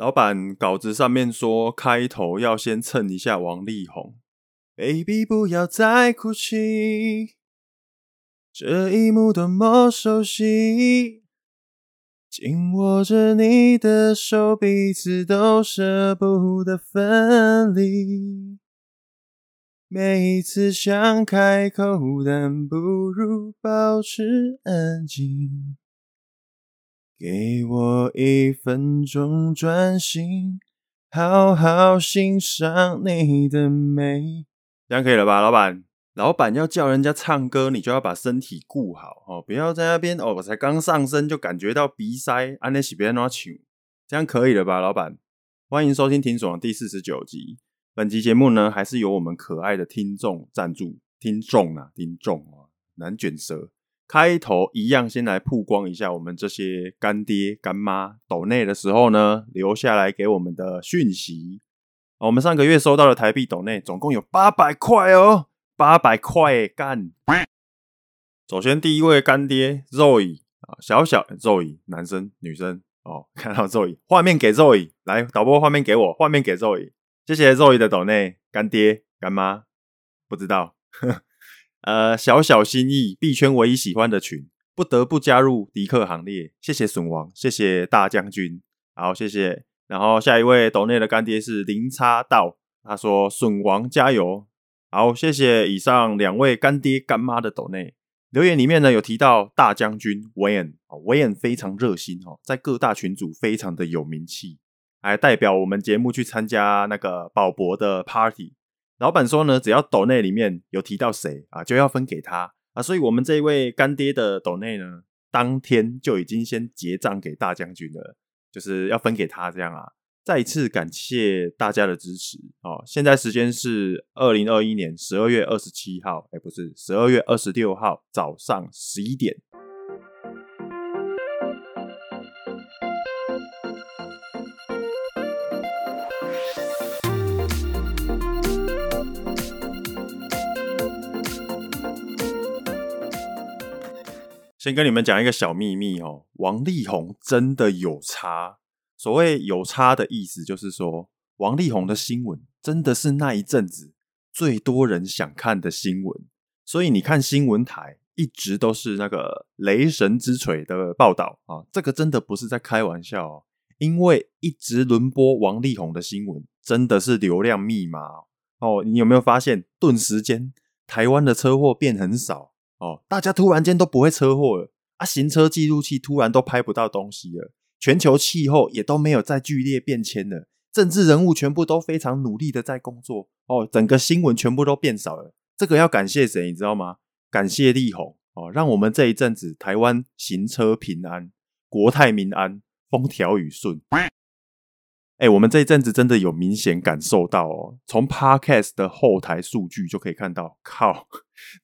老板稿子上面说，开头要先蹭一下王力宏。Baby，不要再哭泣，这一幕多么熟悉。紧握着你的手，彼此都舍不得分离。每一次想开口，但不如保持安静。给我一分钟专心，好好欣赏你的美。这样可以了吧，老板？老板要叫人家唱歌，你就要把身体顾好哦，不要在那边哦，我才刚上身就感觉到鼻塞，安尼是别哪唱？这样可以了吧，老板？欢迎收听听爽第四十九集。本集节目呢，还是由我们可爱的听众赞助，听众啊，听众啊，难卷舌。开头一样，先来曝光一下我们这些干爹干妈抖内的时候呢，留下来给我们的讯息。我们上个月收到的台币抖内总共有八百块哦，八百块干。首先第一位干爹 Zoe 啊，小小 Zoe，男生女生哦，看到 Zoe，画面给 Zoe，来导播画面给我，画面给 Zoe，谢谢 Zoe 的抖内干爹干妈，不知道。呃，小小心意，币圈唯一喜欢的群，不得不加入迪克行列。谢谢损王，谢谢大将军，好，谢谢。然后下一位斗内的干爹是零叉道，他说损王加油。好，谢谢以上两位干爹干妈的斗内留言里面呢，有提到大将军 Wayne，Wayne 非常热心哦，在各大群组非常的有名气，还代表我们节目去参加那个宝博的 party。老板说呢，只要抖内里面有提到谁啊，就要分给他啊，所以我们这位干爹的抖内呢，当天就已经先结账给大将军了，就是要分给他这样啊。再一次感谢大家的支持哦。现在时间是二零二一年十二月二十七号，哎，不是十二月二十六号早上十一点。先跟你们讲一个小秘密哦，王力宏真的有差。所谓有差的意思，就是说王力宏的新闻真的是那一阵子最多人想看的新闻。所以你看新闻台一直都是那个雷神之锤的报道啊，这个真的不是在开玩笑哦，因为一直轮播王力宏的新闻，真的是流量密码哦。你有没有发现，顿时间台湾的车祸变很少？哦，大家突然间都不会车祸了啊！行车记录器突然都拍不到东西了，全球气候也都没有再剧烈变迁了，政治人物全部都非常努力的在工作哦，整个新闻全部都变少了。这个要感谢谁，你知道吗？感谢力宏哦，让我们这一阵子台湾行车平安，国泰民安，风调雨顺。哎，我们这一阵子真的有明显感受到哦，从 Podcast 的后台数据就可以看到，靠，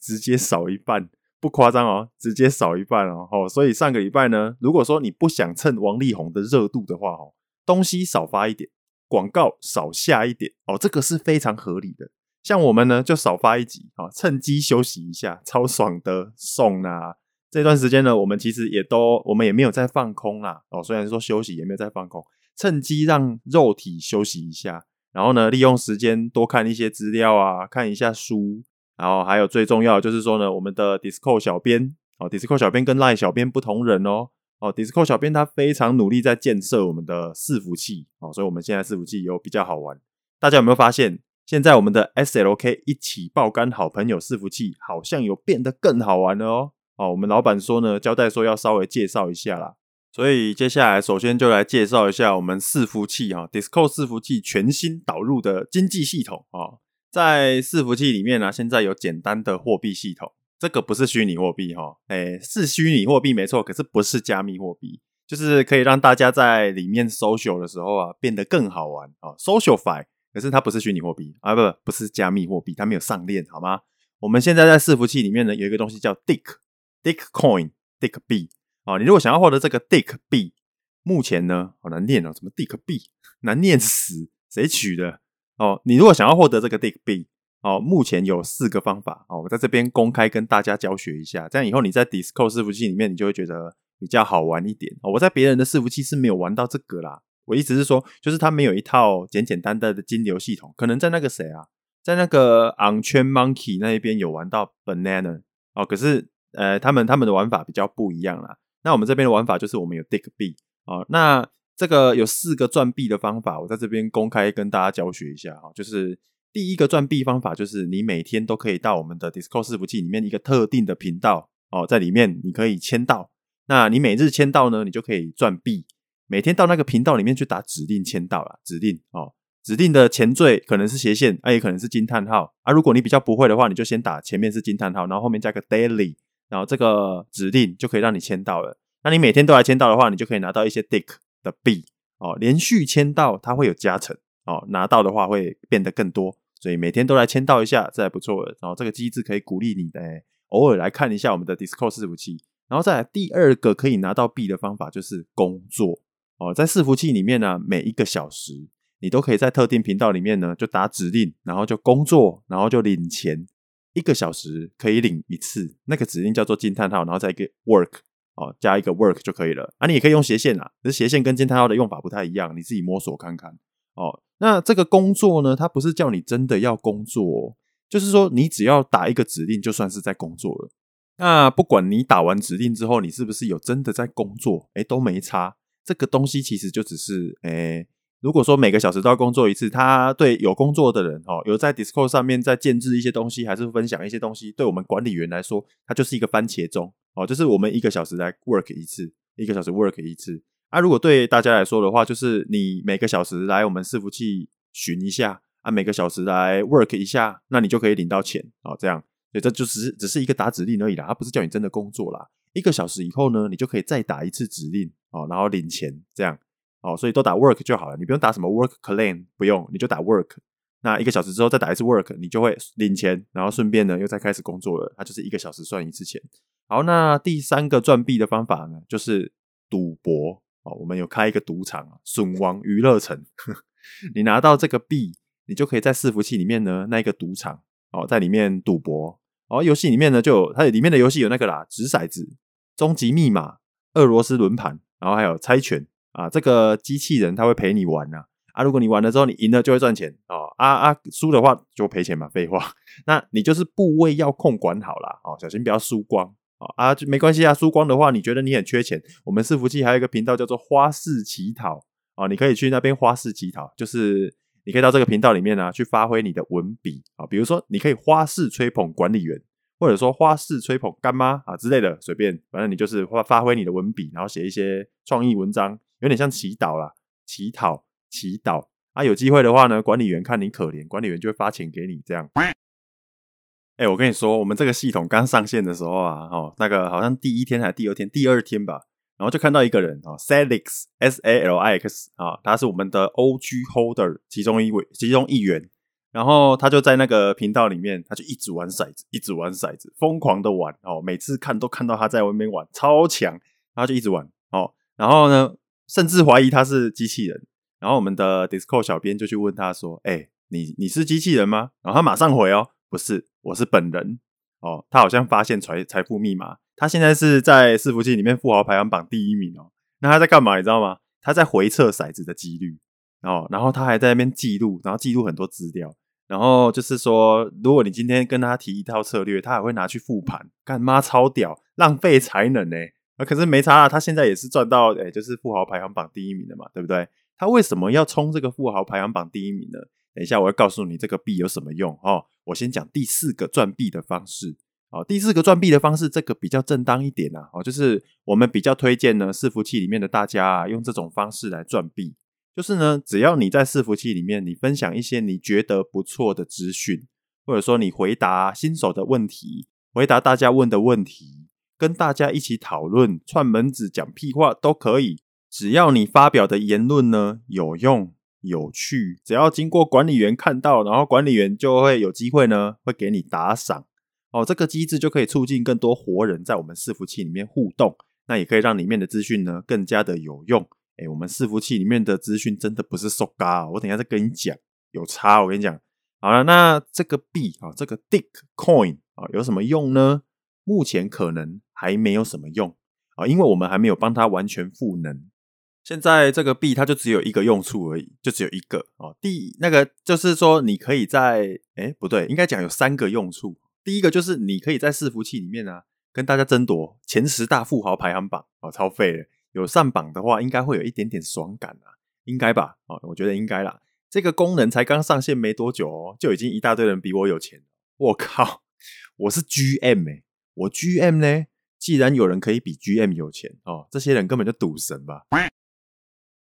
直接少一半，不夸张哦，直接少一半哦。哦，所以上个礼拜呢，如果说你不想蹭王力宏的热度的话，哦，东西少发一点，广告少下一点，哦，这个是非常合理的。像我们呢，就少发一集，啊，趁机休息一下，超爽的送啊。这段时间呢，我们其实也都，我们也没有在放空啦，哦，虽然说休息，也没有在放空。趁机让肉体休息一下，然后呢，利用时间多看一些资料啊，看一下书，然后还有最重要的就是说呢，我们的 Discord 小编哦，Discord 小编跟 Line 小编不同人哦，哦，Discord 小编他非常努力在建设我们的伺服器哦，所以我们现在伺服器有比较好玩。大家有没有发现，现在我们的 SLK 一起爆肝好朋友伺服器好像有变得更好玩了哦？哦，我们老板说呢，交代说要稍微介绍一下啦。所以接下来，首先就来介绍一下我们伺服器哈，Discord 伺服器全新导入的经济系统啊，在伺服器里面呢，现在有简单的货币系统，这个不是虚拟货币哈，诶，是虚拟货币没错，可是不是加密货币，就是可以让大家在里面 social 的时候啊，变得更好玩啊，SocialFi，可是它不是虚拟货币啊，不不，是加密货币，它没有上链，好吗？我们现在在伺服器里面呢，有一个东西叫 Dick，Dick Coin，Dick 币。哦，你如果想要获得这个 Dick 币，目前呢，好难念哦，什么 Dick 币，难念死，谁取的？哦，你如果想要获得这个 Dick 币，哦，目前有四个方法，哦，我在这边公开跟大家教学一下，这样以后你在 Discord 伺服器里面，你就会觉得比较好玩一点。哦，我在别人的伺服器是没有玩到这个啦，我意思是说，就是它没有一套简简单单的金流系统。可能在那个谁啊，在那个 OnChain Monkey 那一边有玩到 Banana 哦，可是呃，他们他们的玩法比较不一样啦。那我们这边的玩法就是我们有 Dig B 哦，那这个有四个赚币的方法，我在这边公开跟大家教学一下哈，就是。第一个赚币方法就是你每天都可以到我们的 Discord 伺服器里面一个特定的频道哦，在里面你可以签到。那你每日签到呢，你就可以赚币。每天到那个频道里面去打指令签到啦，指令哦，指定的前缀可能是斜线，啊也可能是惊叹号啊。如果你比较不会的话，你就先打前面是惊叹号，然后后面加个 daily，然后这个指令就可以让你签到了。那你每天都来签到的话，你就可以拿到一些 Dick 的币哦。连续签到它会有加成哦，拿到的话会变得更多。所以每天都来签到一下，这还不错的。然后这个机制可以鼓励你的，偶尔来看一下我们的 Discord 伺服器。然后再来第二个可以拿到币的方法就是工作哦，在伺服器里面呢，每一个小时你都可以在特定频道里面呢就打指令，然后就工作，然后就领钱。一个小时可以领一次，那个指令叫做惊叹号，然后再一个 work 哦，加一个 work 就可以了。啊，你也可以用斜线啊，可是斜线跟惊叹号的用法不太一样，你自己摸索看看哦。那这个工作呢，它不是叫你真的要工作哦，就是说你只要打一个指令，就算是在工作了。那不管你打完指令之后，你是不是有真的在工作，诶，都没差。这个东西其实就只是，诶，如果说每个小时都要工作一次，他对有工作的人哦，有在 Discord 上面在建置一些东西，还是分享一些东西，对我们管理员来说，它就是一个番茄钟哦，就是我们一个小时来 work 一次，一个小时 work 一次。啊，如果对大家来说的话，就是你每个小时来我们伺服器巡一下啊，每个小时来 work 一下，那你就可以领到钱啊。这样，所以这就只是只是一个打指令而已啦，它不是叫你真的工作啦。一个小时以后呢，你就可以再打一次指令哦，然后领钱这样哦。所以都打 work 就好了，你不用打什么 work claim，不用，你就打 work。那一个小时之后再打一次 work，你就会领钱，然后顺便呢又再开始工作了。它就是一个小时算一次钱。好，那第三个赚币的方法呢，就是赌博。哦，我们有开一个赌场啊，损王娱乐城。你拿到这个币，你就可以在伺服器里面呢，那一个赌场哦，在里面赌博。哦，游戏里面呢，就有它里面的游戏有那个啦，掷骰子、终极密码、俄罗斯轮盘，然后还有猜拳啊。这个机器人它会陪你玩呐啊，啊，如果你玩了之后你赢了就会赚钱哦，啊啊，输的话就赔钱嘛，废话。那你就是部位要控管好啦，哦，小心不要输光。啊，就没关系啊。输光的话，你觉得你很缺钱？我们伺服器还有一个频道叫做花式乞讨啊，你可以去那边花式乞讨，就是你可以到这个频道里面呢、啊，去发挥你的文笔啊。比如说，你可以花式吹捧管理员，或者说花式吹捧干妈啊之类的，随便，反正你就是发发挥你的文笔，然后写一些创意文章，有点像祈祷啦，乞讨祈祷啊。有机会的话呢，管理员看你可怜，管理员就会发钱给你这样。哎、我跟你说，我们这个系统刚上线的时候啊，哦，那个好像第一天还是第二天，第二天吧，然后就看到一个人啊，Salix S A L I X 啊，他是我们的 O G Holder 其中一位，其中一员，然后他就在那个频道里面，他就一直玩骰子，一直玩骰子，疯狂的玩哦，每次看都看到他在外面玩，超强，然后就一直玩哦，然后呢，甚至怀疑他是机器人，然后我们的 Discord 小编就去问他说：“哎、你你是机器人吗？”然后他马上回哦。不是，我是本人哦。他好像发现财财富密码，他现在是在伺服器里面富豪排行榜第一名哦。那他在干嘛？你知道吗？他在回测骰子的几率哦。然后他还在那边记录，然后记录很多资料。然后就是说，如果你今天跟他提一套策略，他还会拿去复盘。干妈超屌，浪费才能呢。啊，可是没差啊，他现在也是赚到，哎，就是富豪排行榜第一名的嘛，对不对？他为什么要冲这个富豪排行榜第一名呢？等一下，我要告诉你这个币有什么用哦。我先讲第四个赚币的方式哦。第四个赚币的方式，这个比较正当一点啊。哦，就是我们比较推荐呢，伺服器里面的大家啊，用这种方式来赚币。就是呢，只要你在伺服器里面，你分享一些你觉得不错的资讯，或者说你回答新手的问题，回答大家问的问题，跟大家一起讨论，串门子讲屁话都可以。只要你发表的言论呢有用。有趣，只要经过管理员看到，然后管理员就会有机会呢，会给你打赏哦。这个机制就可以促进更多活人在我们伺服器里面互动，那也可以让里面的资讯呢更加的有用。诶，我们伺服器里面的资讯真的不是塑胶，我等下再跟你讲，有差。我跟你讲，好了，那这个币啊，这个 Dick Coin 啊，有什么用呢？目前可能还没有什么用啊，因为我们还没有帮它完全赋能。现在这个币它就只有一个用处而已，就只有一个哦。第那个就是说，你可以在哎不对，应该讲有三个用处。第一个就是你可以在伺服器里面啊，跟大家争夺前十大富豪排行榜哦，超废的。有上榜的话，应该会有一点点爽感啊，应该吧？哦，我觉得应该啦。这个功能才刚上线没多久哦，就已经一大堆人比我有钱。我靠，我是 GM 诶、我 GM 呢？既然有人可以比 GM 有钱哦，这些人根本就赌神吧。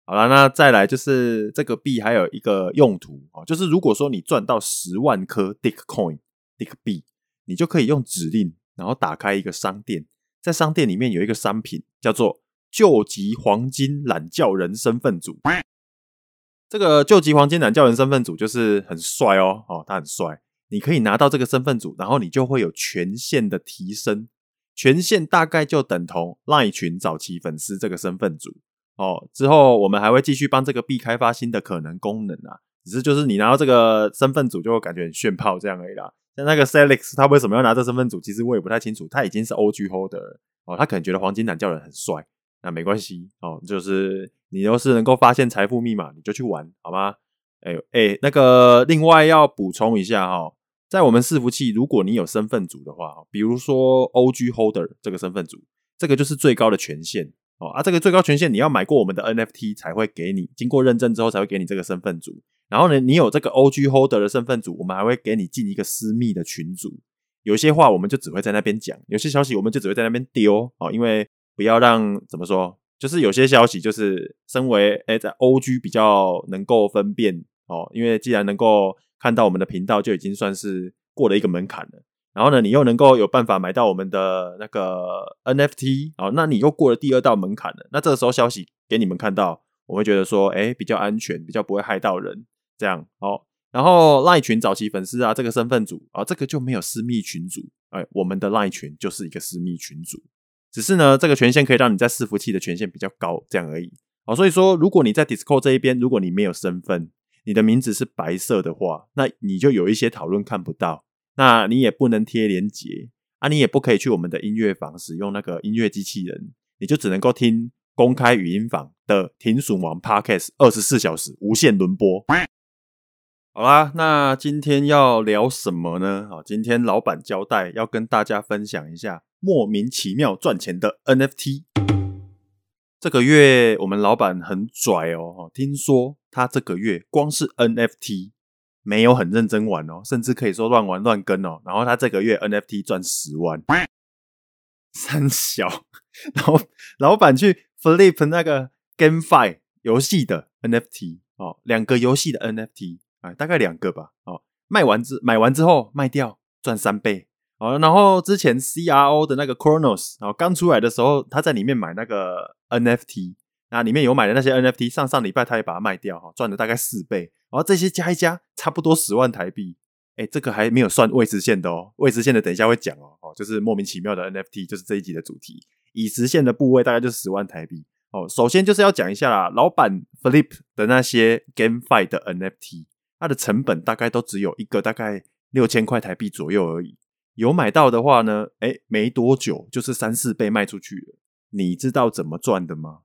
好了，那再来就是这个币还有一个用途哦，就是如果说你赚到十万颗 Dick Coin Dick 币，你就可以用指令，然后打开一个商店，在商店里面有一个商品叫做救急黄金懒觉人身份组。这个救急黄金懒觉人身份组就是很帅哦，哦，他很帅，你可以拿到这个身份组，然后你就会有权限的提升。权限大概就等同赖群早期粉丝这个身份组哦。之后我们还会继续帮这个币开发新的可能功能啊。只是就是你拿到这个身份组就会感觉很炫炮这样而已啦。像那个 Celix 他为什么要拿这身份组，其实我也不太清楚。他已经是 OG Holder 了哦，他可能觉得黄金懒觉人很帅，那没关系哦。就是你要是能够发现财富密码，你就去玩好吗？哎哎，那个另外要补充一下哈、哦。在我们伺服器，如果你有身份组的话，比如说 OG Holder 这个身份组，这个就是最高的权限哦。啊，这个最高权限你要买过我们的 NFT 才会给你，经过认证之后才会给你这个身份组。然后呢，你有这个 OG Holder 的身份组，我们还会给你进一个私密的群组。有些话我们就只会在那边讲，有些消息我们就只会在那边丢哦，因为不要让怎么说，就是有些消息就是身为诶在 OG 比较能够分辨哦，因为既然能够。看到我们的频道就已经算是过了一个门槛了，然后呢，你又能够有办法买到我们的那个 NFT，哦，那你又过了第二道门槛了。那这个时候消息给你们看到，我会觉得说，哎，比较安全，比较不会害到人，这样哦。然后赖群早期粉丝啊，这个身份组啊，这个就没有私密群组，哎，我们的赖群就是一个私密群组，只是呢，这个权限可以让你在伺服器的权限比较高，这样而已。好，所以说，如果你在 Discord 这一边，如果你没有身份。你的名字是白色的话，那你就有一些讨论看不到，那你也不能贴连接啊，你也不可以去我们的音乐房使用那个音乐机器人，你就只能够听公开语音房的停损王 Podcast 二十四小时无限轮播。好啦，那今天要聊什么呢？好，今天老板交代要跟大家分享一下莫名其妙赚钱的 NFT。这个月我们老板很拽哦，听说他这个月光是 NFT 没有很认真玩哦，甚至可以说乱玩乱跟哦。然后他这个月 NFT 赚十万，三小，然后老板去 flip 那个 GameFi 游戏的 NFT 哦，两个游戏的 NFT 啊，大概两个吧哦，卖完之买完之后卖掉赚三倍。好，然后之前 CRO 的那个 Chronos，然后刚出来的时候，他在里面买那个 NFT，那里面有买的那些 NFT，上上礼拜他也把它卖掉，哈，赚了大概四倍。然后这些加一加，差不多十万台币。哎，这个还没有算未实现的哦，未实现的等一下会讲哦，哦，就是莫名其妙的 NFT，就是这一集的主题。已实现的部位大概就是十万台币。哦，首先就是要讲一下啦，老板 Flip 的那些 GameFi 的 NFT，它的成本大概都只有一个大概六千块台币左右而已。有买到的话呢，诶，没多久就是三四倍卖出去了。你知道怎么赚的吗？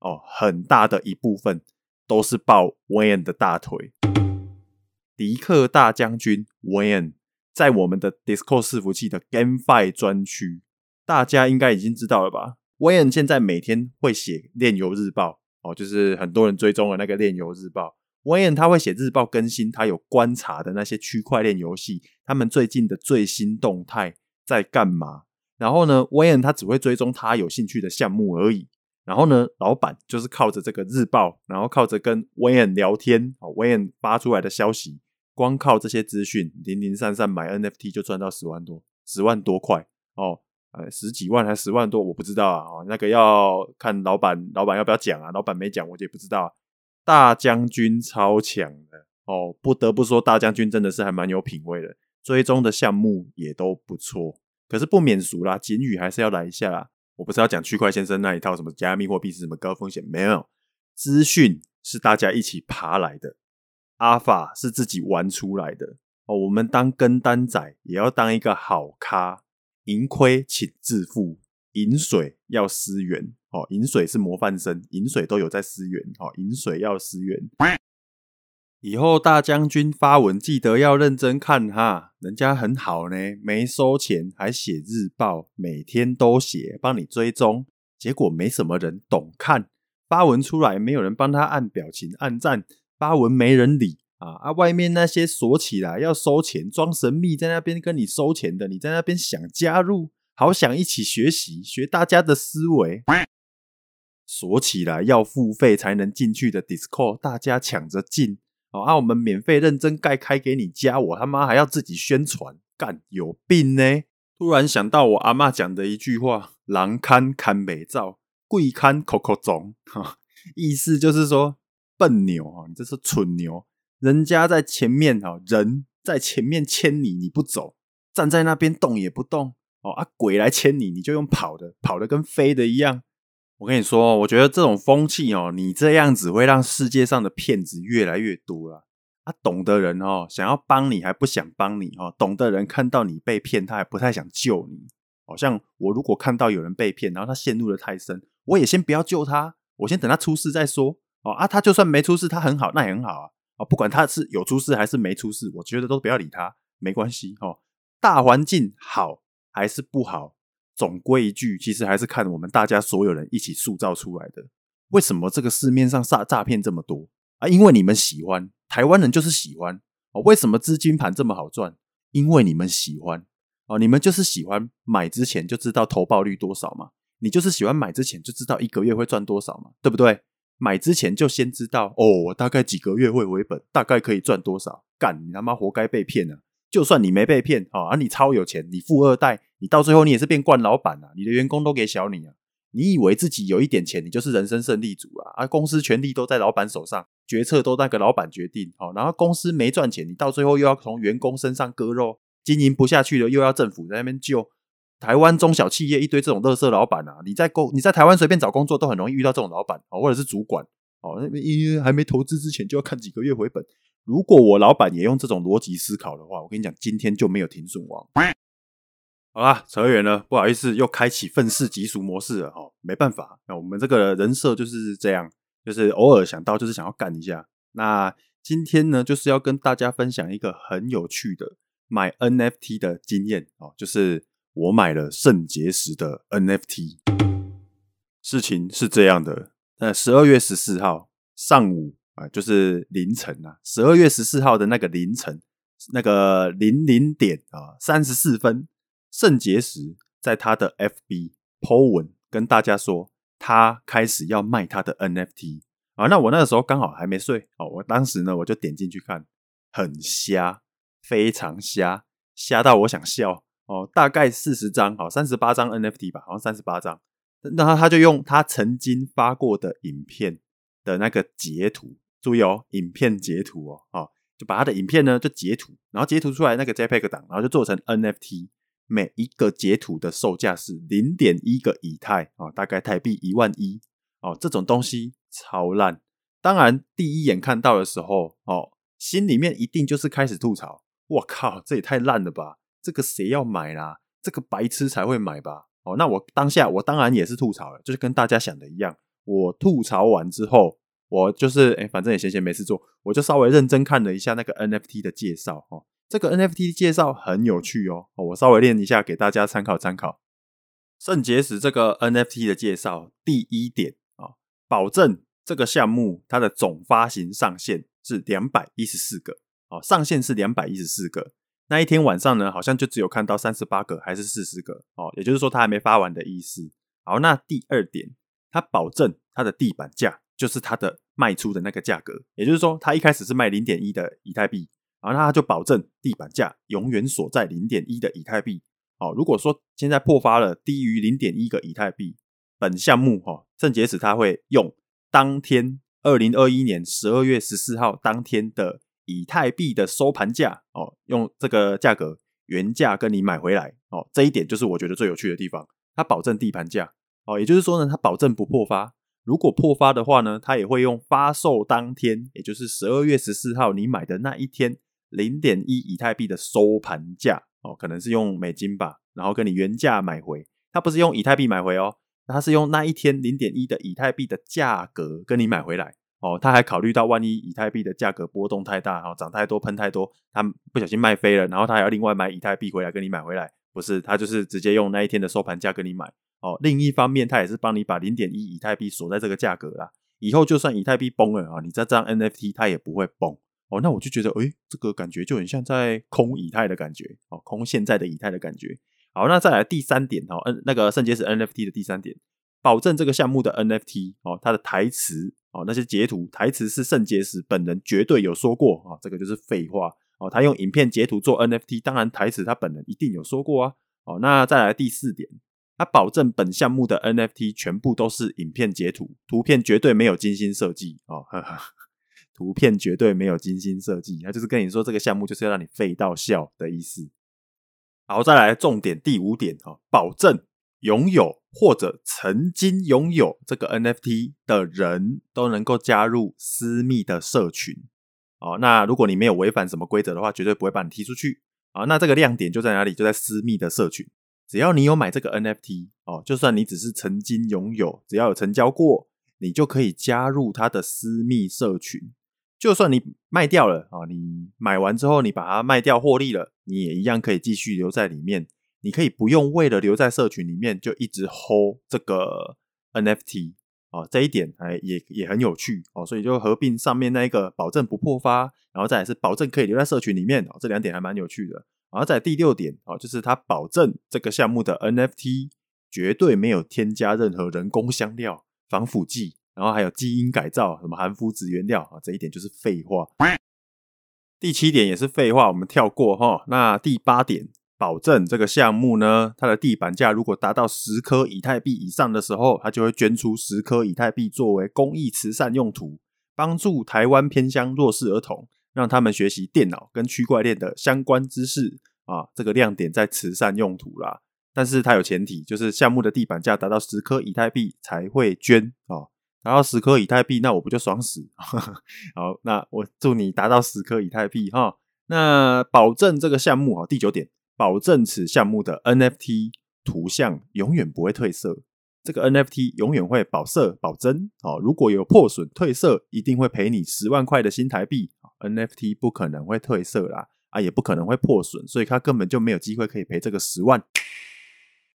哦，很大的一部分都是抱 Wayne 的大腿。迪克大将军 Wayne 在我们的 Discord 伺服器的 GameFi 专区，大家应该已经知道了吧？Wayne 现在每天会写链游日报，哦，就是很多人追踪的那个链游日报。Wayne 他会写日报更新，他有观察的那些区块链游戏，他们最近的最新动态在干嘛？然后呢，Wayne 他只会追踪他有兴趣的项目而已。然后呢，老板就是靠着这个日报，然后靠着跟 Wayne 聊天，哦，Wayne 发出来的消息，光靠这些资讯，零零散散买 NFT 就赚到十万多，十万多块哦，呃，十几万还是十万多，我不知道啊，哦，那个要看老板，老板要不要讲啊？老板没讲，我也不知道啊。大将军超强的哦，不得不说，大将军真的是还蛮有品味的，追踪的项目也都不错。可是不免俗啦，警语还是要来一下啦。我不是要讲区块先生那一套什么加密货币是什么高风险，没有，资讯是大家一起爬来的，Alpha 是自己玩出来的哦。我们当跟单仔也要当一个好咖，盈亏请自负，饮水要思源。哦，饮水是模范生，饮水都有在思源，哦，饮水要思源。以后大将军发文记得要认真看哈，人家很好呢，没收钱还写日报，每天都写，帮你追踪，结果没什么人懂看，发文出来没有人帮他按表情按赞，发文没人理。啊啊！外面那些锁起来要收钱、装神秘在那边跟你收钱的，你在那边想加入，好想一起学习，学大家的思维。锁起来要付费才能进去的 Discord，大家抢着进。哦啊！我们免费认真盖开给你加，我他妈还要自己宣传，干有病呢！突然想到我阿嬷讲的一句话：“狼看看美照，贵看口口中。”哈，意思就是说笨牛啊，你这是蠢牛。人家在前面哈，人在前面牵你，你不走，站在那边动也不动哦啊！鬼来牵你，你就用跑的，跑的跟飞的一样。我跟你说，我觉得这种风气哦，你这样子会让世界上的骗子越来越多了啊！懂的人哦，想要帮你还不想帮你哦，懂的人看到你被骗，他还不太想救你。好像我如果看到有人被骗，然后他陷入得太深，我也先不要救他，我先等他出事再说哦啊！他就算没出事，他很好，那也很好啊。不管他是有出事还是没出事，我觉得都不要理他，没关系哦。大环境好还是不好，总归一句，其实还是看我们大家所有人一起塑造出来的。为什么这个市面上诈诈骗这么多啊？因为你们喜欢，台湾人就是喜欢哦。为什么资金盘这么好赚？因为你们喜欢哦。你们就是喜欢买之前就知道投报率多少嘛，你就是喜欢买之前就知道一个月会赚多少嘛，对不对？买之前就先知道哦，我大概几个月会回本，大概可以赚多少？干你他妈活该被骗啊！就算你没被骗啊，啊你超有钱，你富二代，你到最后你也是变惯老板啊！你的员工都给小你啊！你以为自己有一点钱，你就是人生胜利组啊？啊，公司权力都在老板手上，决策都那个老板决定。好，然后公司没赚钱，你到最后又要从员工身上割肉，经营不下去了，又要政府在那边救。台湾中小企业一堆这种垃圾老板啊！你在工你在台湾随便找工作都很容易遇到这种老板哦，或者是主管哦。那因为还没投资之前就要看几个月回本。如果我老板也用这种逻辑思考的话，我跟你讲，今天就没有停损王。好啦，扯远了，不好意思，又开启愤世嫉俗模式了哈。没办法，那我们这个人设就是这样，就是偶尔想到就是想要干一下。那今天呢，就是要跟大家分享一个很有趣的买 NFT 的经验哦，就是。我买了肾结石的 NFT。事情是这样的，呃，十二月十四号上午啊，就是凌晨啊，十二月十四号的那个凌晨，那个零零点啊三十四分，肾结石在他的 FB po 文跟大家说，他开始要卖他的 NFT 啊。那我那个时候刚好还没睡哦，我当时呢我就点进去看，很瞎，非常瞎，瞎到我想笑。哦，大概四十张，好，三十八张 NFT 吧，好像三十八张。那他他就用他曾经发过的影片的那个截图，注意哦，影片截图哦，哦，就把他的影片呢就截图，然后截图出来那个 JPEG 档，然后就做成 NFT。每一个截图的售价是零点一个以太，哦，大概台币一万一。哦，这种东西超烂。当然，第一眼看到的时候，哦，心里面一定就是开始吐槽，我靠，这也太烂了吧！这个谁要买啦？这个白痴才会买吧？哦，那我当下我当然也是吐槽了，就是跟大家想的一样。我吐槽完之后，我就是哎，反正也闲闲没事做，我就稍微认真看了一下那个 NFT 的介绍哦。这个 NFT 介绍很有趣哦，我稍微练一下给大家参考参考。肾结石这个 NFT 的介绍，第一点啊，保证这个项目它的总发行上限是两百一十四个哦，上限是两百一十四个。那一天晚上呢，好像就只有看到三十八个还是四十个哦，也就是说它还没发完的意思。好，那第二点，它保证它的地板价就是它的卖出的那个价格，也就是说它一开始是卖零点一的以太币，然后他就保证地板价永远锁在零点一的以太币。哦，如果说现在破发了低于零点一个以太币，本项目哈肾结石他会用当天二零二一年十二月十四号当天的。以太币的收盘价哦，用这个价格原价跟你买回来哦，这一点就是我觉得最有趣的地方。他保证地盘价哦，也就是说呢，他保证不破发。如果破发的话呢，他也会用发售当天，也就是十二月十四号你买的那一天零点一以太币的收盘价哦，可能是用美金吧，然后跟你原价买回。它不是用以太币买回哦，他是用那一天零点一的以太币的价格跟你买回来哦，他还考虑到万一以太币的价格波动太大，哦，涨太多喷太多，他不小心卖飞了，然后他还要另外买以太币回来跟你买回来，不是，他就是直接用那一天的收盘价跟你买哦。另一方面，他也是帮你把零点一以太币锁在这个价格啦，以后就算以太币崩了啊，你这张 NFT 它也不会崩哦。那我就觉得，诶，这个感觉就很像在空以太的感觉哦，空现在的以太的感觉。好，那再来第三点哦，嗯，那个圣结石 NFT 的第三点，保证这个项目的 NFT 哦，它的台词哦，那些截图台词是圣结石本人绝对有说过啊，这个就是废话哦，他用影片截图做 NFT，当然台词他本人一定有说过啊。哦，那再来第四点，他保证本项目的 NFT 全部都是影片截图，图片绝对没有精心设计哦，呵呵，图片绝对没有精心设计，他就是跟你说这个项目就是要让你废到笑的意思。好，再来重点第五点哈，保证拥有或者曾经拥有这个 NFT 的人都能够加入私密的社群。哦，那如果你没有违反什么规则的话，绝对不会把你踢出去。啊，那这个亮点就在哪里？就在私密的社群。只要你有买这个 NFT 哦，就算你只是曾经拥有，只要有成交过，你就可以加入他的私密社群。就算你卖掉了啊，你买完之后你把它卖掉获利了，你也一样可以继续留在里面。你可以不用为了留在社群里面就一直 hold 这个 NFT 啊，这一点哎也也很有趣哦。所以就合并上面那一个保证不破发，然后再是保证可以留在社群里面哦，这两点还蛮有趣的。然后在第六点哦，就是它保证这个项目的 NFT 绝对没有添加任何人工香料、防腐剂。然后还有基因改造，什么含麸质原料啊，这一点就是废话。第七点也是废话，我们跳过哈。那第八点，保证这个项目呢，它的地板价如果达到十颗以太币以上的时候，它就会捐出十颗以太币作为公益慈善用途，帮助台湾偏乡弱势儿童，让他们学习电脑跟区块链的相关知识啊。这个亮点在慈善用途啦，但是它有前提，就是项目的地板价达到十颗以太币才会捐啊。达到十颗以太币，那我不就爽死？好，那我祝你达到十颗以太币哈。那保证这个项目哈，第九点，保证此项目的 NFT 图像永远不会褪色，这个 NFT 永远会保色保真。哦，如果有破损褪色，一定会赔你十万块的新台币。NFT 不可能会褪色啦，啊，也不可能会破损，所以他根本就没有机会可以赔这个十万。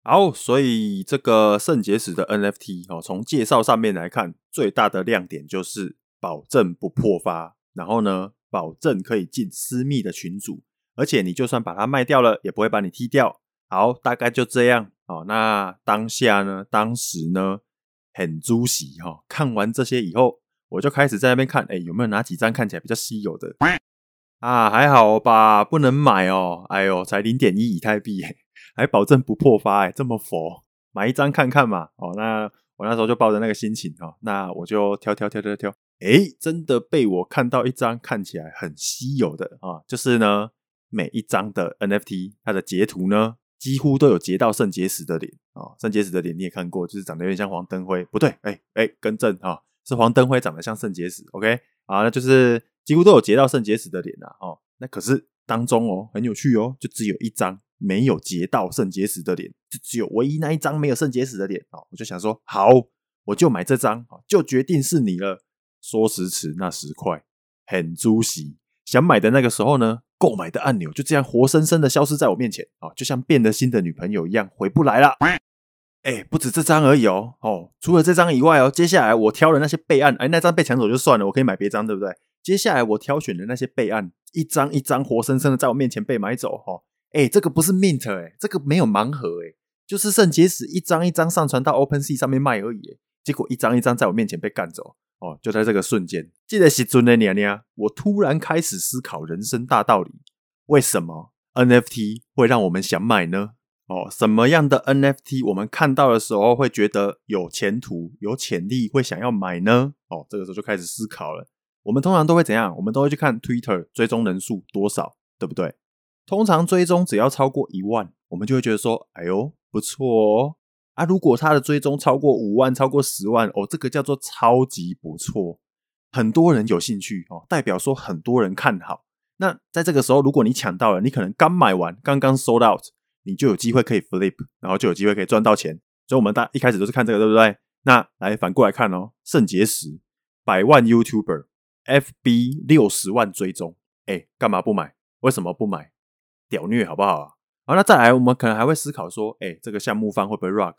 好，所以这个圣结石的 NFT 哦，从介绍上面来看，最大的亮点就是保证不破发，然后呢，保证可以进私密的群组，而且你就算把它卖掉了，也不会把你踢掉。好，大概就这样。哦，那当下呢，当时呢，很猪喜哈。看完这些以后，我就开始在那边看，哎，有没有哪几张看起来比较稀有的？啊，还好吧，不能买哦。哎呦，才零点一以太币。还保证不破发哎，这么佛，买一张看看嘛。哦，那我那时候就抱着那个心情哦，那我就挑挑挑挑挑，哎，真的被我看到一张看起来很稀有的啊，就是呢，每一张的 NFT 它的截图呢，几乎都有截到圣结石的脸啊，圣结石的脸你也看过，就是长得有点像黄灯辉，不对，哎哎，更正啊，是黄灯辉长得像圣结石，OK，啊，那就是几乎都有截到圣结石的脸啊，哦，那可是当中哦，很有趣哦，就只有一张。没有截到肾结石的脸，就只有唯一那一张没有肾结石的脸哦。我就想说，好，我就买这张，就决定是你了。说时迟，那时快，很猪喜。想买的那个时候呢，购买的按钮就这样活生生的消失在我面前啊，就像变了心的女朋友一样，回不来了。哎，不止这张而已哦，哦，除了这张以外哦，接下来我挑的那些备案，哎，那张被抢走就算了，我可以买别张，对不对？接下来我挑选的那些备案，一张一张活生生的在我面前被买走，哈。哎、这个不是 mint 哎、这个没有盲盒哎、就是圣结石一张一张上传到 OpenSea 上面卖而已、结果一张一张在我面前被干走哦，就在这个瞬间，记得是尊的娘娘，我突然开始思考人生大道理，为什么 NFT 会让我们想买呢？哦，什么样的 NFT 我们看到的时候会觉得有前途、有潜力，会想要买呢？哦，这个时候就开始思考了。我们通常都会怎样？我们都会去看 Twitter 追踪人数多少，对不对？通常追踪只要超过一万，我们就会觉得说：“哎呦，不错哦！”啊，如果他的追踪超过五万、超过十万，哦，这个叫做超级不错，很多人有兴趣哦，代表说很多人看好。那在这个时候，如果你抢到了，你可能刚买完，刚刚 sold out，你就有机会可以 flip，然后就有机会可以赚到钱。所以我们大一开始都是看这个，对不对？那来反过来看哦，肾结石百万 YouTuber，FB 六十万追踪，哎，干嘛不买？为什么不买？屌虐好不好？好，那再来，我们可能还会思考说，哎，这个项目方会不会 rug？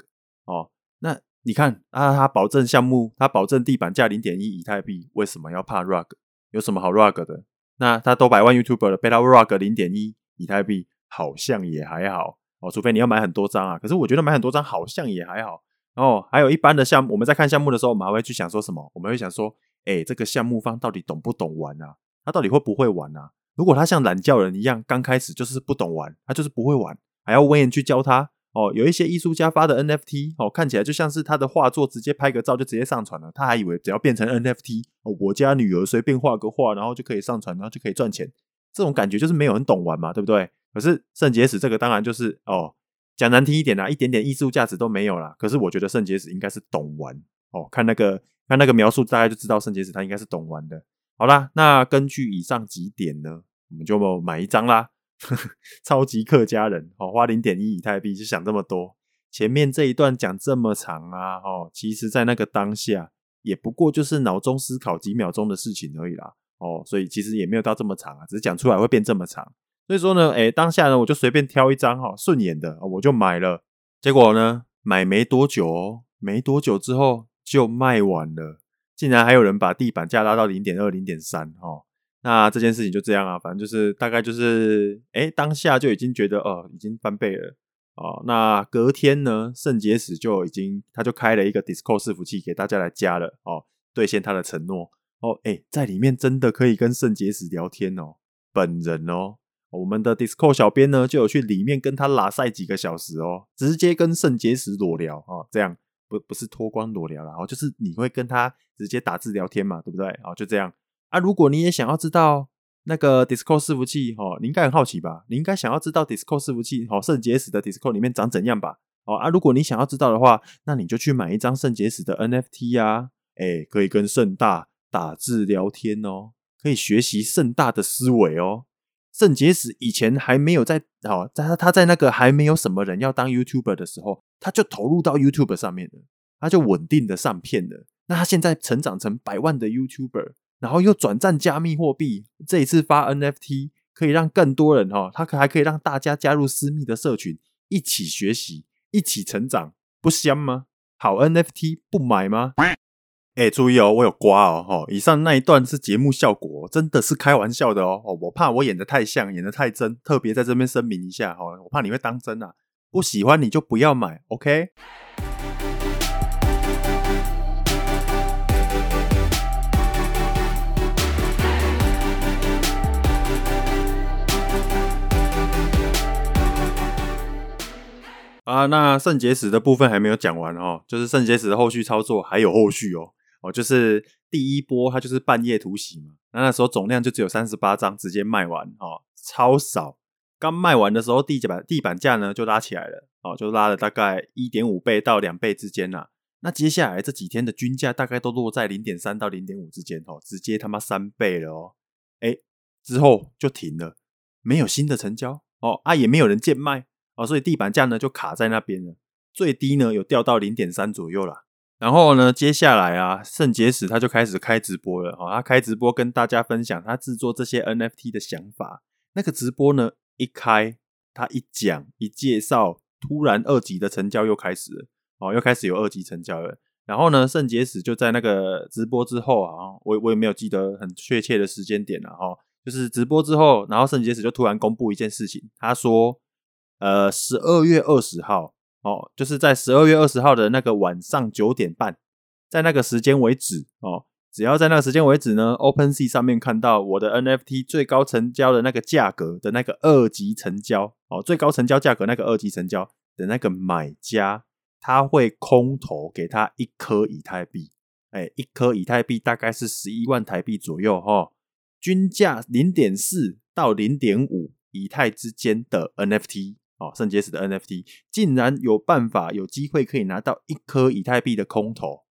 哦，那你看啊，他保证项目，他保证地板价零点一以太币，为什么要怕 rug？有什么好 rug 的？那他都百万 YouTuber 了，被他 rug 零点一以太币，好像也还好哦，除非你要买很多张啊。可是我觉得买很多张好像也还好。然后还有一般的项目，我们在看项目的时候，我们还会去想说什么？我们会想说，哎，这个项目方到底懂不懂玩啊？他到底会不会玩啊？如果他像懒教人一样，刚开始就是不懂玩，他就是不会玩，还要问去教他哦。有一些艺术家发的 NFT 哦，看起来就像是他的画作，直接拍个照就直接上传了，他还以为只要变成 NFT 哦，我家女儿随便画个画，然后就可以上传，然后就可以赚钱。这种感觉就是没有很懂玩嘛，对不对？可是圣结石这个当然就是哦。讲难听一点啦，一点点艺术价值都没有啦。可是我觉得圣结石应该是懂玩哦，看那个看那个描述，大家就知道圣结石他应该是懂玩的。好啦，那根据以上几点呢，我们就买一张啦。超级客家人哦，花零点一以太币就想这么多。前面这一段讲这么长啊，哦，其实在那个当下也不过就是脑中思考几秒钟的事情而已啦。哦，所以其实也没有到这么长啊，只是讲出来会变这么长。所以说呢，哎，当下呢，我就随便挑一张哈顺眼的，我就买了。结果呢，买没多久哦，没多久之后就卖完了，竟然还有人把地板价拉到零点二、零点三哈。那这件事情就这样啊，反正就是大概就是，哎，当下就已经觉得哦，已经翻倍了哦。那隔天呢，肾结石就已经他就开了一个 d i s c o 伺服器给大家来加了哦，兑现他的承诺哦，哎，在里面真的可以跟肾结石聊天哦，本人哦。我们的 d i s c o 小编呢，就有去里面跟他拉赛几个小时哦，直接跟肾结石裸聊哦，这样不不是脱光裸聊啦，哦，就是你会跟他直接打字聊天嘛，对不对？哦，就这样啊。如果你也想要知道那个 Discord 伺服器哦，你应该很好奇吧？你应该想要知道 Discord 伺服器哦，肾结石的 Discord 里面长怎样吧？哦啊，如果你想要知道的话，那你就去买一张肾结石的 NFT 啊，哎，可以跟肾大打字聊天哦，可以学习肾大的思维哦。肾结石以前还没有在好，在他他在那个还没有什么人要当 YouTuber 的时候，他就投入到 YouTube 上面了，他就稳定的上片了。那他现在成长成百万的 YouTuber，然后又转战加密货币，这一次发 NFT 可以让更多人哈，他可还可以让大家加入私密的社群，一起学习，一起成长，不香吗？好 NFT 不买吗？哎、注意哦，我有刮哦，齁，以上那一段是节目效果，真的是开玩笑的哦，哦，我怕我演得太像，演得太真，特别在这边声明一下，哈，我怕你会当真啊，不喜欢你就不要买，OK？啊，那肾结石的部分还没有讲完哦，就是肾结石的后续操作还有后续哦。哦，就是第一波，它就是半夜突袭嘛。那那时候总量就只有三十八张，直接卖完哦，超少。刚卖完的时候，地板地板价呢就拉起来了，哦，就拉了大概一点五倍到两倍之间啦。那接下来这几天的均价大概都落在零点三到零点五之间，哦，直接他妈三倍了哦。哎，之后就停了，没有新的成交哦，啊，也没有人贱卖哦，所以地板价呢就卡在那边了，最低呢有掉到零点三左右啦。然后呢，接下来啊，肾结石他就开始开直播了。哦，他开直播跟大家分享他制作这些 NFT 的想法。那个直播呢，一开他一讲一介绍，突然二级的成交又开始。哦，又开始有二级成交了。然后呢，肾结石就在那个直播之后啊，我我也没有记得很确切的时间点了哈。就是直播之后，然后肾结石就突然公布一件事情，他说，呃，十二月二十号。哦，就是在十二月二十号的那个晚上九点半，在那个时间为止哦，只要在那个时间为止呢，OpenSea 上面看到我的 NFT 最高成交的那个价格的那个二级成交哦，最高成交价格那个二级成交的那个买家，他会空投给他一颗以太币，哎，一颗以太币大概是十一万台币左右哈、哦，均价零点四到零点五以太之间的 NFT。哦，肾结石的 NFT 竟然有办法有机会可以拿到一颗以太币的空投，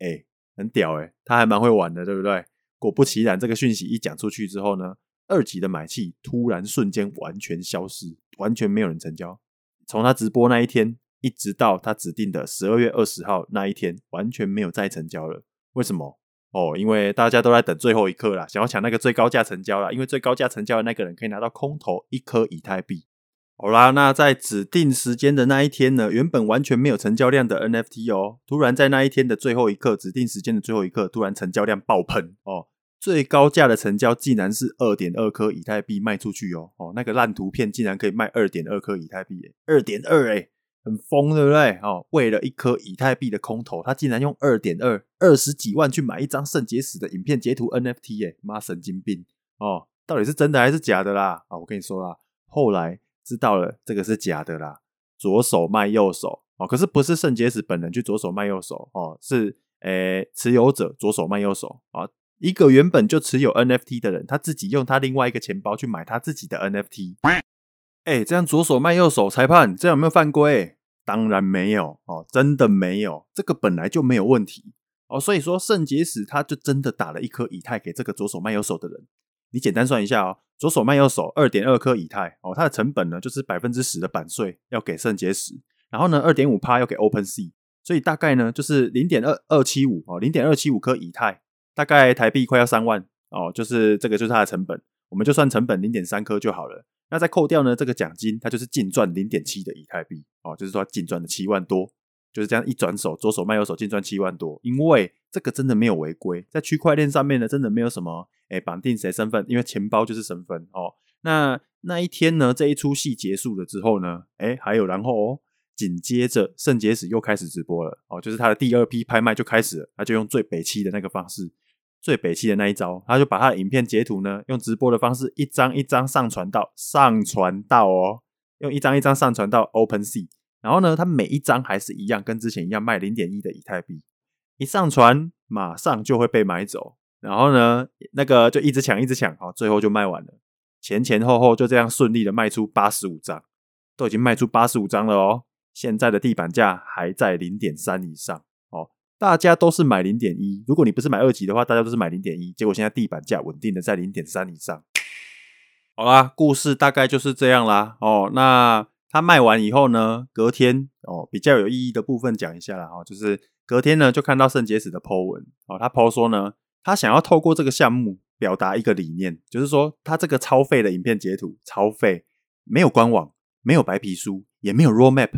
哎、很屌哎、他还蛮会玩的，对不对？果不其然，这个讯息一讲出去之后呢，二级的买气突然瞬间完全消失，完全没有人成交。从他直播那一天一直到他指定的十二月二十号那一天，完全没有再成交了。为什么？哦，因为大家都在等最后一刻啦，想要抢那个最高价成交啦，因为最高价成交的那个人可以拿到空投一颗以太币。好啦，那在指定时间的那一天呢，原本完全没有成交量的 NFT 哦，突然在那一天的最后一刻，指定时间的最后一刻，突然成交量爆喷哦，最高价的成交竟然是二点二颗以太币卖出去哦，哦，那个烂图片竟然可以卖二点二颗以太币，二点二诶很疯对不对？哦，为了一颗以太币的空投，他竟然用二点二二十几万去买一张肾结石的影片截图 NFT 耶，妈神经病哦，到底是真的还是假的啦？啊，我跟你说啦，后来。知道了，这个是假的啦，左手卖右手哦，可是不是肾结石本人去左手卖右手哦，是诶持有者左手卖右手啊，一个原本就持有 NFT 的人，他自己用他另外一个钱包去买他自己的 NFT，哎，这样左手卖右手，裁判这样有没有犯规？当然没有哦，真的没有，这个本来就没有问题哦，所以说肾结石他就真的打了一颗以太给这个左手卖右手的人。你简单算一下哦，左手卖右手二点二颗以太哦，它的成本呢就是百分之十的版税要给肾结石，然后呢二点五趴要给 OpenSea，所以大概呢就是零点二二七五哦，零点二七五颗以太，大概台币快要三万哦，就是这个就是它的成本，我们就算成本零点三颗就好了，那再扣掉呢这个奖金，它就是净赚零点七的以太币哦，就是说净赚了七万多。就是这样一转手，左手卖右手，净赚七万多。因为这个真的没有违规，在区块链上面呢，真的没有什么诶绑定谁身份，因为钱包就是身份哦。那那一天呢，这一出戏结束了之后呢，诶还有然后哦，紧接着圣结石又开始直播了哦，就是他的第二批拍卖就开始了，他就用最北七的那个方式，最北七的那一招，他就把他的影片截图呢，用直播的方式一张一张上传到上传到哦，用一张一张上传到 OpenSea。然后呢，它每一张还是一样，跟之前一样卖零点一的以太币，一上传马上就会被买走。然后呢，那个就一直抢，一直抢，好，最后就卖完了。前前后后就这样顺利的卖出八十五张，都已经卖出八十五张了哦。现在的地板价还在零点三以上哦，大家都是买零点一。如果你不是买二级的话，大家都是买零点一。结果现在地板价稳定的在零点三以上。好啦，故事大概就是这样啦。哦，那。他卖完以后呢，隔天哦，比较有意义的部分讲一下啦，哈，就是隔天呢就看到肾结石的 po 文哦，他 po 说呢，他想要透过这个项目表达一个理念，就是说他这个超废的影片截图超废，没有官网，没有白皮书，也没有 roadmap，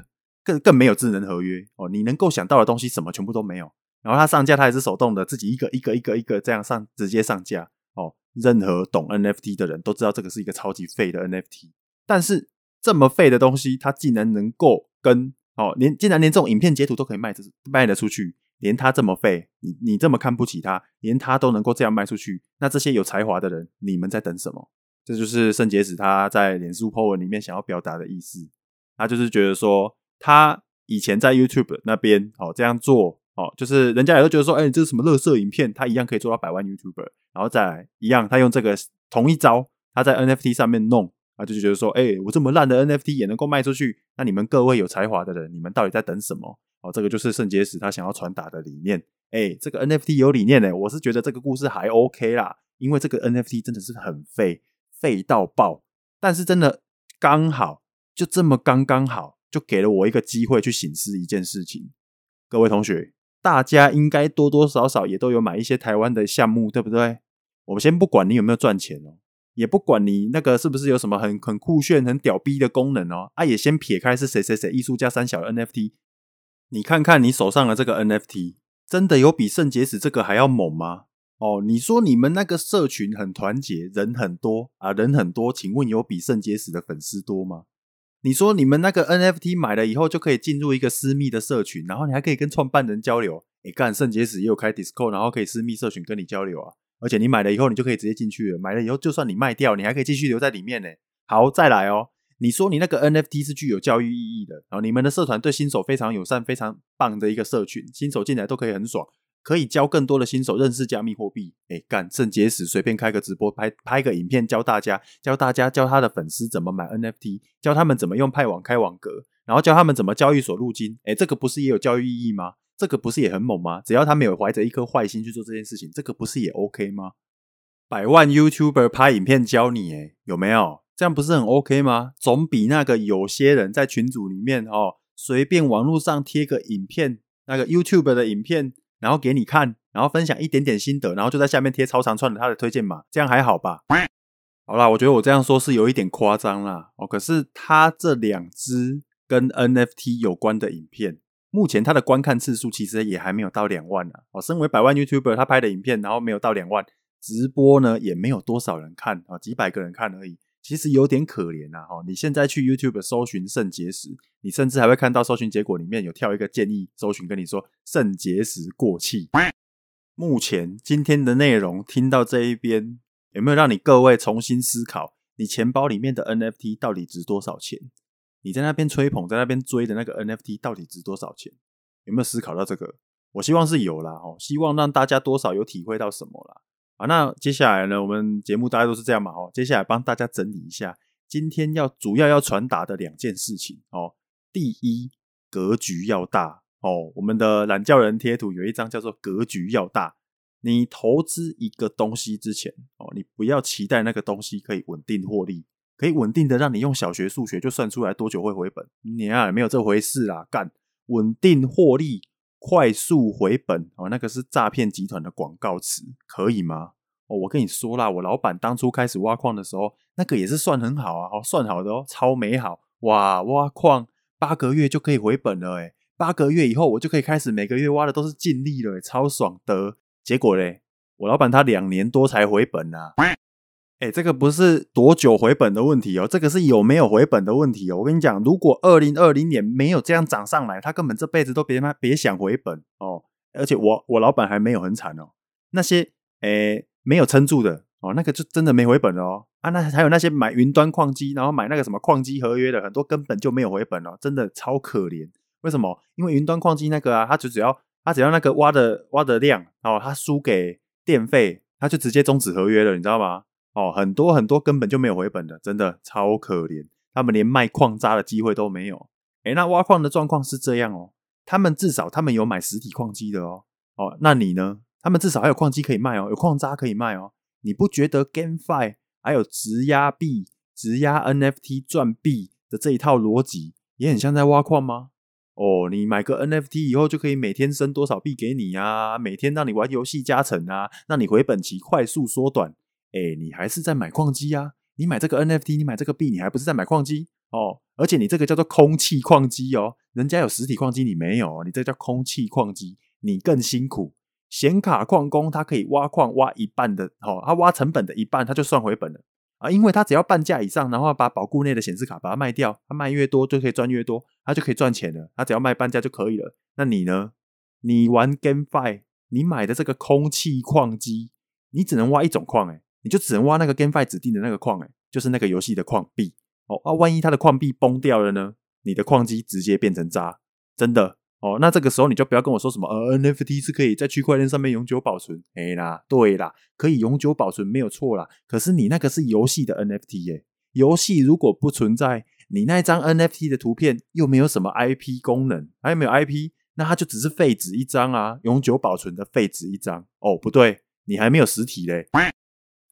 更更没有智能合约哦，你能够想到的东西什么全部都没有，然后他上架他也是手动的，自己一个一个一个一个这样上直接上架哦，任何懂 NFT 的人都知道这个是一个超级废的 NFT，但是。这么废的东西，它竟然能够跟哦，连竟然连这种影片截图都可以卖得卖得出去，连他这么废，你你这么看不起他，连他都能够这样卖出去，那这些有才华的人，你们在等什么？这就是肾结石他在脸书 po 文里面想要表达的意思。他就是觉得说，他以前在 YouTube 那边哦这样做哦，就是人家也都觉得说，哎，这是什么垃圾影片？他一样可以做到百万 YouTuber，然后再来一样，他用这个同一招，他在 NFT 上面弄。他就觉得说，哎、我这么烂的 NFT 也能够卖出去，那你们各位有才华的人，你们到底在等什么？哦，这个就是肾结石他想要传达的理念。哎、欸，这个 NFT 有理念呢，我是觉得这个故事还 OK 啦，因为这个 NFT 真的是很废，废到爆。但是真的刚好，就这么刚刚好，就给了我一个机会去省思一件事情。各位同学，大家应该多多少少也都有买一些台湾的项目，对不对？我们先不管你有没有赚钱哦。也不管你那个是不是有什么很很酷炫、很屌逼的功能哦，啊，也先撇开是谁谁谁艺术家三小的 NFT，你看看你手上的这个 NFT，真的有比肾结石这个还要猛吗？哦，你说你们那个社群很团结，人很多啊，人很多，请问有比肾结石的粉丝多吗？你说你们那个 NFT 买了以后就可以进入一个私密的社群，然后你还可以跟创办人交流，诶，干肾结石也有开 Discord，然后可以私密社群跟你交流啊。而且你买了以后，你就可以直接进去了。买了以后，就算你卖掉，你还可以继续留在里面呢。好，再来哦。你说你那个 NFT 是具有教育意义的，然后你们的社团对新手非常友善，非常棒的一个社群，新手进来都可以很爽，可以教更多的新手认识加密货币。哎，干肾结石，随便开个直播，拍拍个影片，教大家，教大家教他的粉丝怎么买 NFT，教他们怎么用派网开网格，然后教他们怎么交易所入金。哎，这个不是也有教育意义吗？这个不是也很猛吗？只要他没有怀着一颗坏心去做这件事情，这个不是也 OK 吗？百万 YouTuber 拍影片教你，诶，有没有？这样不是很 OK 吗？总比那个有些人在群组里面哦随便网络上贴个影片，那个 YouTube 的影片，然后给你看，然后分享一点点心得，然后就在下面贴超长串的他的推荐码，这样还好吧？好啦，我觉得我这样说是有一点夸张啦。哦，可是他这两支跟 NFT 有关的影片，目前他的观看次数其实也还没有到两万呢。哦，身为百万 YouTuber，他拍的影片然后没有到两万，直播呢也没有多少人看啊，几百个人看而已。其实有点可怜啊。哈，你现在去 YouTube 搜寻肾结石，你甚至还会看到搜寻结果里面有跳一个建议搜寻，跟你说肾结石过气。目前今天的内容听到这一边。有没有让你各位重新思考，你钱包里面的 NFT 到底值多少钱？你在那边吹捧，在那边追的那个 NFT 到底值多少钱？有没有思考到这个？我希望是有啦，哦，希望让大家多少有体会到什么啦。好，那接下来呢，我们节目大家都是这样嘛，哦，接下来帮大家整理一下，今天要主要要传达的两件事情哦。第一，格局要大哦。我们的懒教人贴图有一张叫做“格局要大”。你投资一个东西之前哦，你不要期待那个东西可以稳定获利，可以稳定的让你用小学数学就算出来多久会回本。你啊，没有这回事啦，干稳定获利、快速回本哦，那个是诈骗集团的广告词，可以吗？哦，我跟你说啦，我老板当初开始挖矿的时候，那个也是算很好啊，哦，算好的哦，超美好哇，挖矿八个月就可以回本了，诶，八个月以后我就可以开始每个月挖的都是净利了，超爽的。结果嘞，我老板他两年多才回本啊！哎，这个不是多久回本的问题哦，这个是有没有回本的问题哦。我跟你讲，如果二零二零年没有这样涨上来，他根本这辈子都别妈别想回本哦。而且我我老板还没有很惨哦，那些哎没有撑住的哦，那个就真的没回本哦。啊，那还有那些买云端矿机，然后买那个什么矿机合约的，很多根本就没有回本哦，真的超可怜。为什么？因为云端矿机那个啊，它就只要。他只要那个挖的挖的量哦，他输给电费，他就直接终止合约了，你知道吗？哦，很多很多根本就没有回本的，真的超可怜，他们连卖矿渣的机会都没有。诶，那挖矿的状况是这样哦，他们至少他们有买实体矿机的哦。哦，那你呢？他们至少还有矿机可以卖哦，有矿渣可以卖哦。你不觉得 GameFi 还有质押币、质押 NFT 赚币的这一套逻辑也很像在挖矿吗？哦，你买个 NFT 以后就可以每天升多少币给你啊？每天让你玩游戏加成啊，让你回本期快速缩短。诶，你还是在买矿机啊？你买这个 NFT，你买这个币，你还不是在买矿机哦？而且你这个叫做空气矿机哦，人家有实体矿机，你没有，你这叫空气矿机，你更辛苦。显卡矿工他可以挖矿挖一半的，哦，他挖成本的一半，他就算回本了。啊，因为他只要半价以上，然后把保固内的显示卡把它卖掉，他卖越多就可以赚越多，他就可以赚钱了。他只要卖半价就可以了。那你呢？你玩 GameFi，你买的这个空气矿机，你只能挖一种矿，诶，你就只能挖那个 GameFi 指定的那个矿，诶，就是那个游戏的矿币。哦，啊，万一它的矿币崩掉了呢？你的矿机直接变成渣，真的。哦，那这个时候你就不要跟我说什么呃，NFT 是可以在区块链上面永久保存，哎啦，对啦，可以永久保存没有错啦。可是你那个是游戏的 NFT 耶，游戏如果不存在，你那张 NFT 的图片又没有什么 IP 功能，还有没有 IP，那它就只是废纸一张啊，永久保存的废纸一张。哦，不对，你还没有实体嘞。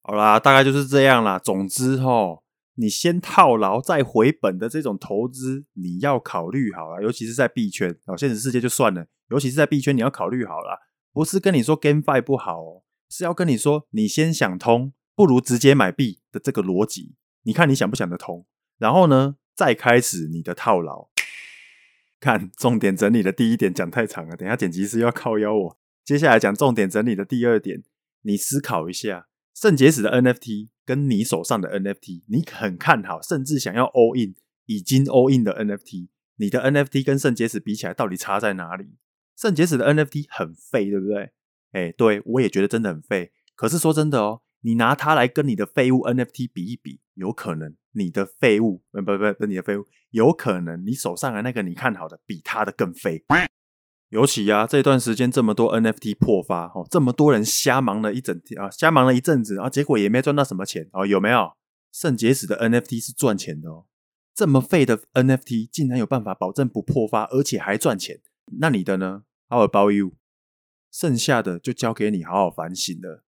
好啦，大概就是这样啦。总之吼。你先套牢再回本的这种投资，你要考虑好了，尤其是在币圈哦，现实世界就算了，尤其是在币圈，你要考虑好了，不是跟你说 GameFi 不好哦，是要跟你说，你先想通，不如直接买币的这个逻辑，你看你想不想得通？然后呢，再开始你的套牢。看重点整理的第一点讲太长了，等下剪辑师要靠腰我。接下来讲重点整理的第二点，你思考一下，肾结石的 NFT。跟你手上的 NFT，你很看好，甚至想要 all in，已经 all in 的 NFT，你的 NFT 跟肾结石比起来，到底差在哪里？肾结石的 NFT 很废，对不对？哎，对，我也觉得真的很废。可是说真的哦，你拿它来跟你的废物 NFT 比一比，有可能你的废物，不不不，不你的废物，有可能你手上的那个你看好的，比它的更废。尤其啊，这段时间这么多 NFT 破发，哦，这么多人瞎忙了一整天啊，瞎忙了一阵子，啊，结果也没赚到什么钱哦，有没有？肾结石的 NFT 是赚钱的哦，这么废的 NFT 竟然有办法保证不破发，而且还赚钱，那你的呢？How about you？剩下的就交给你好好反省了。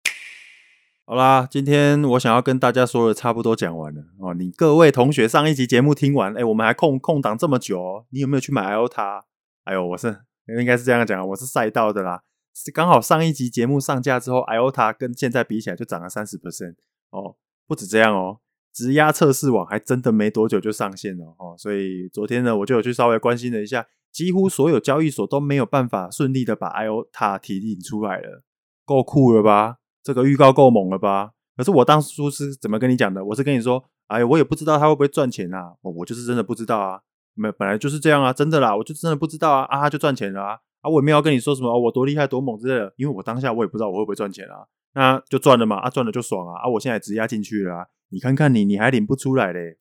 好啦，今天我想要跟大家说的差不多讲完了哦。你各位同学上一集节目听完，哎，我们还空空档这么久哦，你有没有去买 IOTA？哎呦，我是应该是这样讲，我是赛道的啦。是刚好上一集节目上架之后，IOTA 跟现在比起来就涨了三十 percent 哦。不止这样哦，质押测试网还真的没多久就上线了哦。所以昨天呢，我就有去稍微关心了一下，几乎所有交易所都没有办法顺利的把 IOTA 提领出来了，够酷了吧？这个预告够猛了吧？可是我当初是怎么跟你讲的？我是跟你说，哎，我也不知道他会不会赚钱啊。哦，我就是真的不知道啊，没，本来就是这样啊，真的啦，我就真的不知道啊。啊，就赚钱了啊，啊，我也没有要跟你说什么，我多厉害多猛之类的，因为我当下我也不知道我会不会赚钱啊。那就赚了嘛，啊，赚了就爽啊，啊，我现在直押进去了啊，你看看你，你还领不出来嘞，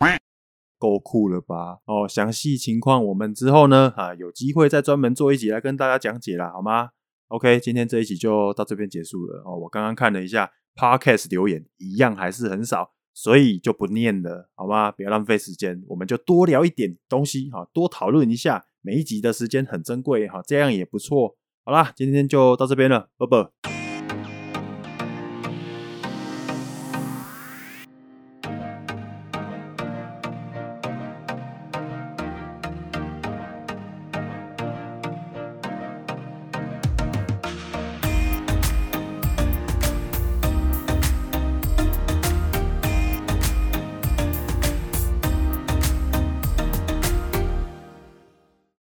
够酷了吧？哦，详细情况我们之后呢，啊，有机会再专门做一集来跟大家讲解啦，好吗？OK，今天这一集就到这边结束了哦。我刚刚看了一下 Podcast 留言，一样还是很少，所以就不念了，好吗？不要浪费时间，我们就多聊一点东西哈，多讨论一下。每一集的时间很珍贵哈，这样也不错。好啦，今天就到这边了，拜拜。